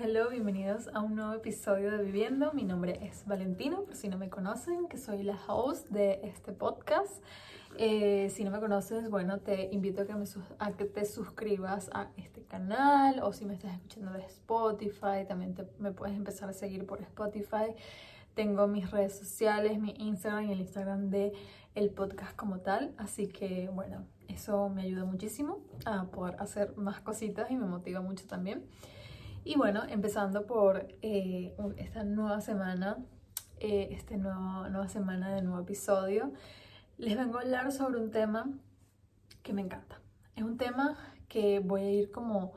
hello, bienvenidos a un nuevo episodio de Viviendo. Mi nombre es Valentino, por si no me conocen, que soy la host de este podcast. Eh, si no me conoces, bueno, te invito a que, a que te suscribas a este canal o si me estás escuchando de Spotify, también me puedes empezar a seguir por Spotify. Tengo mis redes sociales, mi Instagram y el Instagram de el podcast como tal, así que bueno, eso me ayuda muchísimo a poder hacer más cositas y me motiva mucho también. Y bueno, empezando por eh, esta nueva semana, eh, esta nueva, semana de nuevo episodio, les vengo a hablar sobre un tema que me encanta. Es un tema que voy a ir como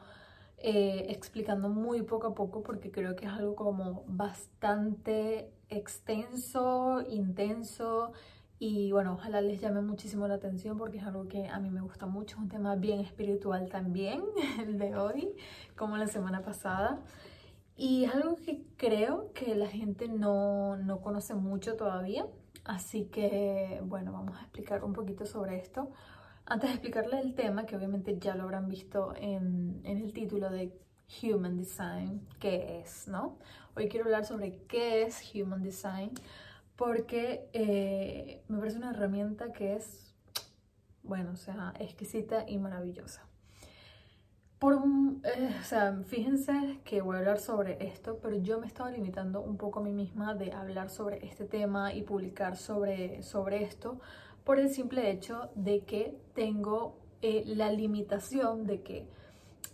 eh, explicando muy poco a poco porque creo que es algo como bastante extenso, intenso y bueno, ojalá les llame muchísimo la atención porque es algo que a mí me gusta mucho, un tema bien espiritual también, el de hoy, como la semana pasada. Y es algo que creo que la gente no, no conoce mucho todavía, así que bueno, vamos a explicar un poquito sobre esto. Antes de explicarles el tema, que obviamente ya lo habrán visto en, en el título de Human Design, ¿qué es? ¿no? Hoy quiero hablar sobre qué es Human Design porque eh, me parece una herramienta que es, bueno, o sea, exquisita y maravillosa. Por eh, o sea, fíjense que voy a hablar sobre esto, pero yo me estaba limitando un poco a mí misma de hablar sobre este tema y publicar sobre, sobre esto por el simple hecho de que tengo eh, la limitación de que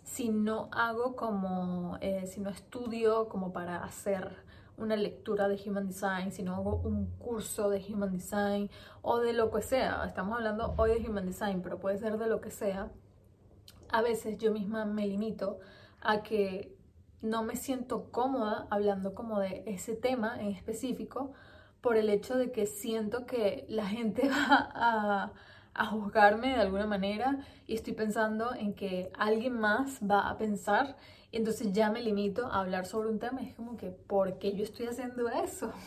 si no hago como, si no estudio como para hacer una lectura de Human Design, si no hago un curso de Human Design o de lo que sea. Estamos hablando hoy de Human Design, pero puede ser de lo que sea. A veces yo misma me limito a que no me siento cómoda hablando como de ese tema en específico por el hecho de que siento que la gente va a, a juzgarme de alguna manera y estoy pensando en que alguien más va a pensar entonces ya me limito a hablar sobre un tema. Es como que, ¿por qué yo estoy haciendo eso?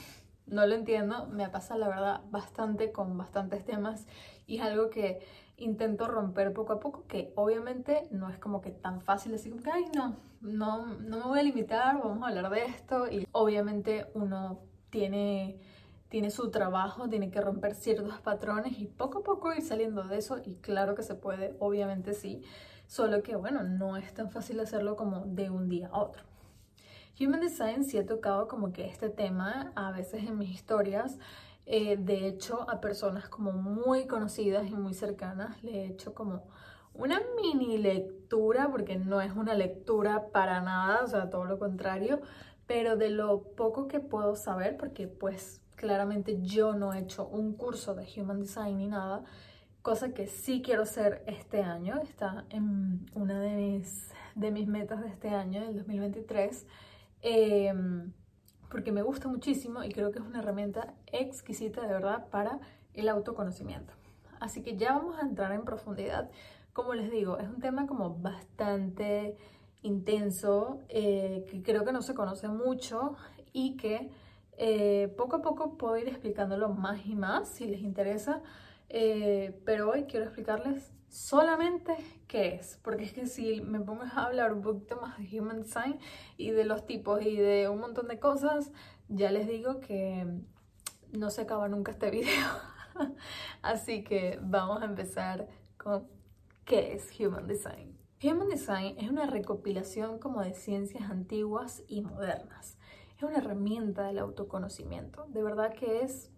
No lo entiendo. Me pasa, la verdad, bastante con bastantes temas y es algo que intento romper poco a poco, que obviamente no es como que tan fácil decir ay, no, no, no me voy a limitar, vamos a hablar de esto. Y obviamente uno tiene tiene su trabajo, tiene que romper ciertos patrones y poco a poco ir saliendo de eso y claro que se puede, obviamente sí, Solo que, bueno, no es tan fácil hacerlo como de un día a otro. Human Design sí he tocado como que este tema a veces en mis historias. Eh, de hecho, a personas como muy conocidas y muy cercanas le he hecho como una mini lectura, porque no es una lectura para nada, o sea, todo lo contrario, pero de lo poco que puedo saber, porque pues claramente yo no he hecho un curso de Human Design ni nada, cosa que sí quiero hacer este año, está en una de mis, de mis metas de este año, del 2023, em, porque me gusta muchísimo y creo que es una herramienta exquisita de verdad para el autoconocimiento. Así que ya vamos a entrar en profundidad. Como les digo, es un tema como bastante intenso, eh, que creo que no se conoce mucho y que eh, poco a poco puedo ir explicándolo más y más si les interesa. Eh, pero hoy quiero explicarles solamente qué es, porque es que si me pongo a hablar un poquito más de Human Design y de los tipos y de un montón de cosas, ya les digo que no se acaba nunca este video. Así que vamos a empezar con qué es Human Design. Human Design es una recopilación como de ciencias antiguas y modernas. Es una herramienta del autoconocimiento. De verdad que es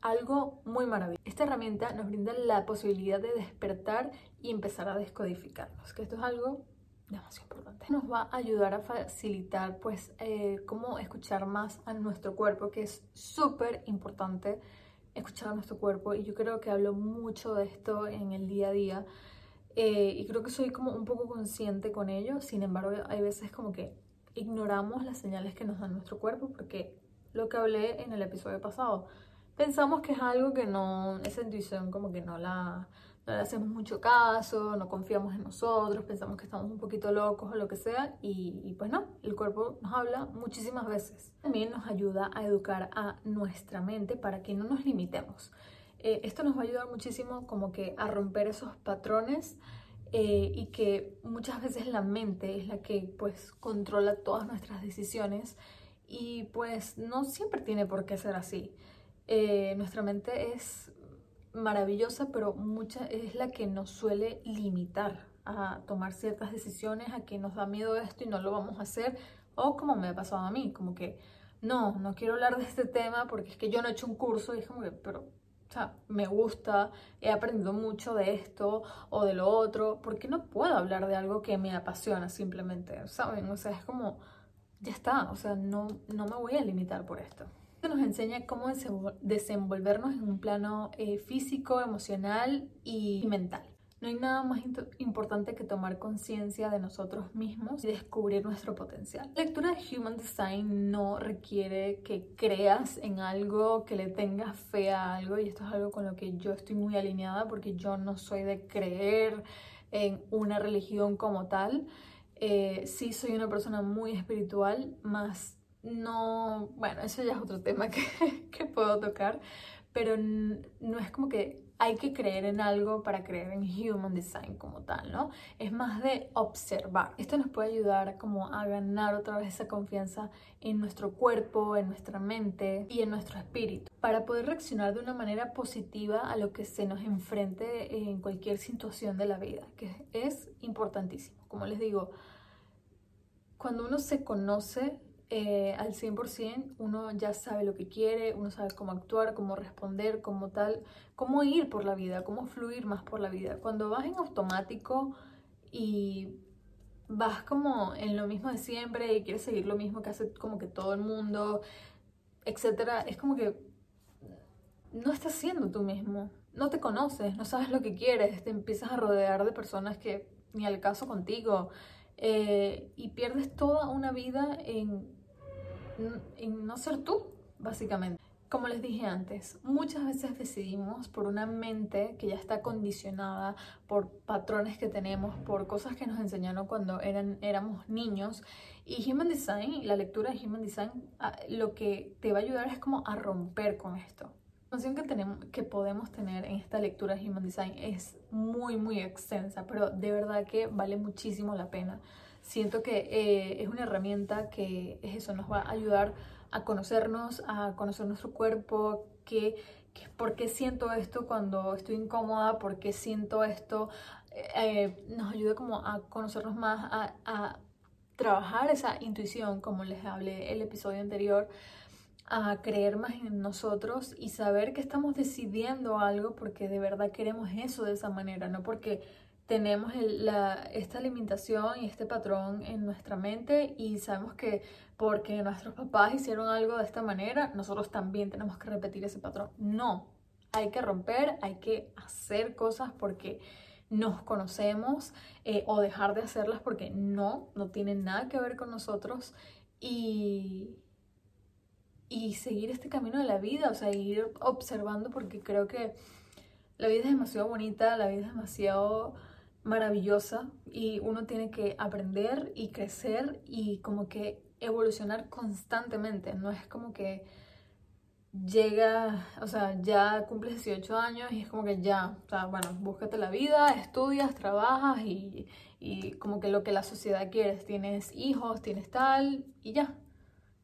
algo muy maravilloso. Esta herramienta nos brinda la posibilidad de despertar y empezar a descodificarnos, que esto es algo demasiado importante. Nos va a ayudar a facilitar pues eh, cómo escuchar más a nuestro cuerpo, que es súper importante escuchar a nuestro cuerpo y yo creo que hablo mucho de esto en el día a día eh, y creo que soy como un poco consciente con ello, sin embargo hay veces como que ignoramos las señales que nos da nuestro cuerpo porque lo que hablé en el episodio pasado, pensamos que es algo que no, esa intuición como que no la, no le hacemos mucho caso, no confiamos en nosotros, pensamos que estamos un poquito locos o lo que sea y, pues no, el cuerpo nos habla muchísimas veces. También nos ayuda a educar a nuestra mente para que no nos limitemos. Eh, esto nos va a ayudar muchísimo como que a romper esos patrones eh, y que muchas veces la mente es la que pues controla todas nuestras decisiones y pues no siempre tiene por qué ser así. Eh, nuestra mente es maravillosa, pero mucha es la que nos suele limitar a tomar ciertas decisiones, a que nos da miedo esto y no lo vamos a hacer, o como me ha pasado a mí, como que no, no quiero hablar de este tema porque es que yo no he hecho un curso y es como que, pero, o sea, me gusta, he aprendido mucho de esto o de lo otro, porque no puedo hablar de algo que me apasiona simplemente, ¿saben? O sea, es como, ya está, o sea, no, no me voy a limitar por esto. Nos enseña cómo desenvolvernos en un plano eh, físico, emocional y mental. No hay nada más importante que tomar conciencia de nosotros mismos y descubrir nuestro potencial. La lectura de Human Design no requiere que creas en algo, que le tengas fe a algo y esto es algo con lo que yo estoy muy alineada porque yo no soy de creer en una religión como tal. Eh, sí soy una persona muy espiritual, más no, bueno, eso ya es otro tema que, que puedo tocar, pero no es como que hay que creer en algo para creer en Human Design como tal, ¿no? Es más de observar. Esto nos puede ayudar como a ganar otra vez esa confianza en nuestro cuerpo, en nuestra mente y en nuestro espíritu, para poder reaccionar de una manera positiva a lo que se nos enfrente en cualquier situación de la vida, que es importantísimo. Como les digo, cuando uno se conoce, eh, al 100%, uno ya sabe lo que quiere, uno sabe cómo actuar, cómo responder, cómo tal, cómo ir por la vida, cómo fluir más por la vida. Cuando vas en automático y vas como en lo mismo de siempre y quieres seguir lo mismo que hace como que todo el mundo, etcétera, es como que no estás siendo tú mismo, no te conoces, no sabes lo que quieres, te empiezas a rodear de personas que ni al caso contigo. Eh, y pierdes toda una vida en en no ser tú, básicamente. Como les dije antes, muchas veces decidimos por una mente que ya está condicionada por patrones que tenemos, por cosas que nos enseñaron cuando eran, éramos niños. Y Human Design, la lectura de Human Design, ah, lo que te va a ayudar es como a romper con esto. La información que, tenemos, que podemos tener en esta lectura de Human Design es muy, muy extensa, pero de verdad que vale muchísimo la pena siento que eh, es una herramienta que es eso, nos va a ayudar a conocernos, a conocer nuestro cuerpo, que, por qué siento esto cuando estoy incómoda, por qué siento esto, eh, eh, nos ayuda como a conocernos más, a, a trabajar esa intuición, como les hablé el episodio anterior, a creer más en nosotros y saber que estamos decidiendo algo porque de verdad queremos eso de esa manera, no porque tenemos esta limitación y este patrón en nuestra mente y sabemos que porque nuestros papás hicieron algo de esta manera, nosotros también tenemos que repetir ese patrón. No, hay que romper, hay que hacer cosas porque nos conocemos eh, o dejar de hacerlas porque no, no tienen nada que ver con nosotros y, y seguir este camino de la vida, o sea, ir observando porque creo que la vida es demasiado bonita, la vida es demasiado maravillosa y uno tiene que aprender y crecer y como que evolucionar constantemente. No es como que llega, o sea, ya cumples 18 años y es como que ya, o sea, bueno, búscate la vida, estudias, trabajas y, y como que lo que la sociedad quiere, tienes hijos, tienes tal y ya.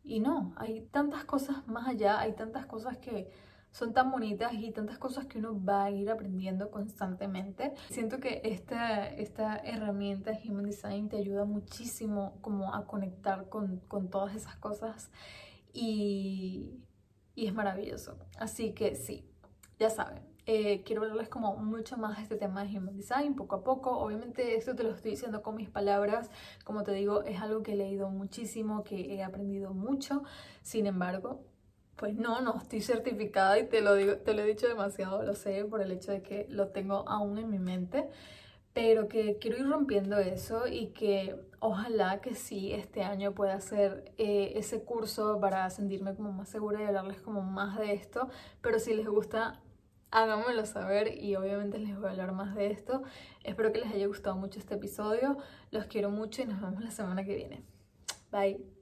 Y no, hay tantas cosas más allá, hay tantas cosas que son tan bonitas y tantas cosas que uno va a ir aprendiendo constantemente. Siento que esta, esta herramienta Human Design te ayuda muchísimo como a conectar con, con todas esas cosas y, y, es maravilloso. Así que sí, ya saben. Eh, quiero hablarles como mucho más de este tema de Human Design poco a poco. Obviamente esto te lo estoy diciendo con mis palabras. Como te digo, es algo que he leído muchísimo, que he aprendido mucho. Sin embargo, pues no, no estoy certificada y te lo digo, te lo he dicho demasiado, lo sé, por el hecho de que lo tengo aún en mi mente, pero que quiero ir rompiendo eso y que ojalá que sí este año pueda hacer eh, ese curso para sentirme como más segura y hablarles como más de esto, pero si les gusta háganmelo saber y obviamente les voy a hablar más de esto. Espero que les haya gustado mucho este episodio, los quiero mucho y nos vemos la semana que viene. Bye.